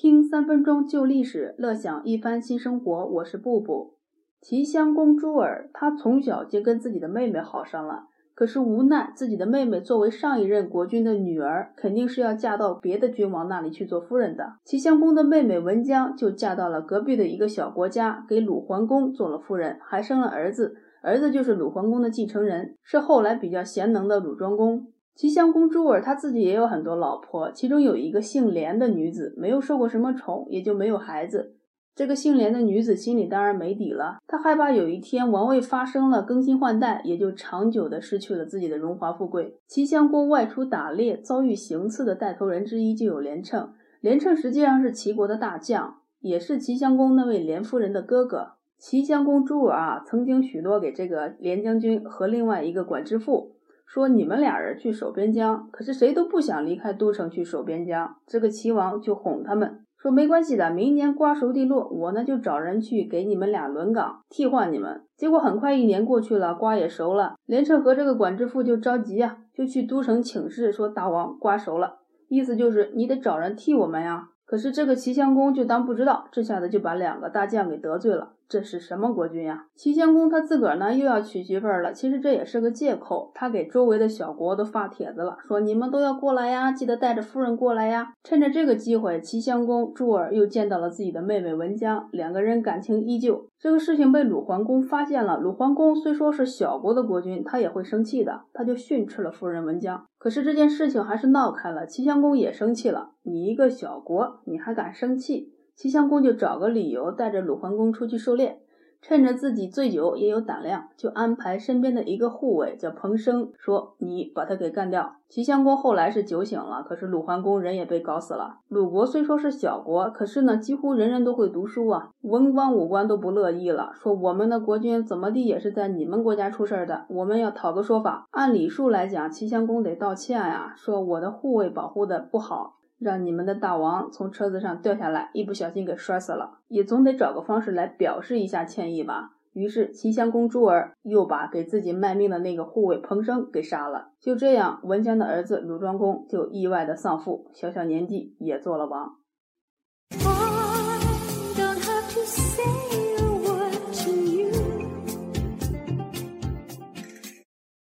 听三分钟旧历史，乐享一番新生活。我是布布。齐襄公朱尔，他从小就跟自己的妹妹好上了。可是无奈，自己的妹妹作为上一任国君的女儿，肯定是要嫁到别的君王那里去做夫人的。齐襄公的妹妹文姜就嫁到了隔壁的一个小国家，给鲁桓公做了夫人，还生了儿子。儿子就是鲁桓公的继承人，是后来比较贤能的鲁庄公。齐襄公朱尔他自己也有很多老婆，其中有一个姓连的女子，没有受过什么宠，也就没有孩子。这个姓连的女子心里当然没底了，她害怕有一天王位发生了更新换代，也就长久的失去了自己的荣华富贵。齐襄公外出打猎，遭遇行刺的带头人之一就有连称。连称实际上是齐国的大将，也是齐襄公那位连夫人的哥哥。齐襄公朱尔啊，曾经许诺给这个连将军和另外一个管之父，说你们俩人去守边疆，可是谁都不想离开都城去守边疆。这个齐王就哄他们。说没关系的，明年瓜熟蒂落，我呢就找人去给你们俩轮岗，替换你们。结果很快一年过去了，瓜也熟了，连城和这个管制父就着急呀，就去都城请示说大王瓜熟了，意思就是你得找人替我们呀。可是这个齐襄公就当不知道，这下子就把两个大将给得罪了。这是什么国君呀？齐襄公他自个儿呢又要娶媳妇儿了。其实这也是个借口，他给周围的小国都发帖子了，说你们都要过来呀，记得带着夫人过来呀。趁着这个机会，齐襄公朱儿又见到了自己的妹妹文姜，两个人感情依旧。这个事情被鲁桓公发现了。鲁桓公虽说是小国的国君，他也会生气的，他就训斥了夫人文姜。可是这件事情还是闹开了，齐襄公也生气了。你一个小国，你还敢生气？齐襄公就找个理由带着鲁桓公出去狩猎，趁着自己醉酒也有胆量，就安排身边的一个护卫叫彭生，说你把他给干掉。齐襄公后来是酒醒了，可是鲁桓公人也被搞死了。鲁国虽说是小国，可是呢，几乎人人都会读书啊，文官武官都不乐意了，说我们的国君怎么地也是在你们国家出事儿的，我们要讨个说法。按礼数来讲，齐襄公得道歉呀，说我的护卫保护的不好。让你们的大王从车子上掉下来，一不小心给摔死了，也总得找个方式来表示一下歉意吧。于是齐襄公朱儿又把给自己卖命的那个护卫彭生给杀了。就这样，文姜的儿子鲁庄公就意外的丧父，小小年纪也做了王。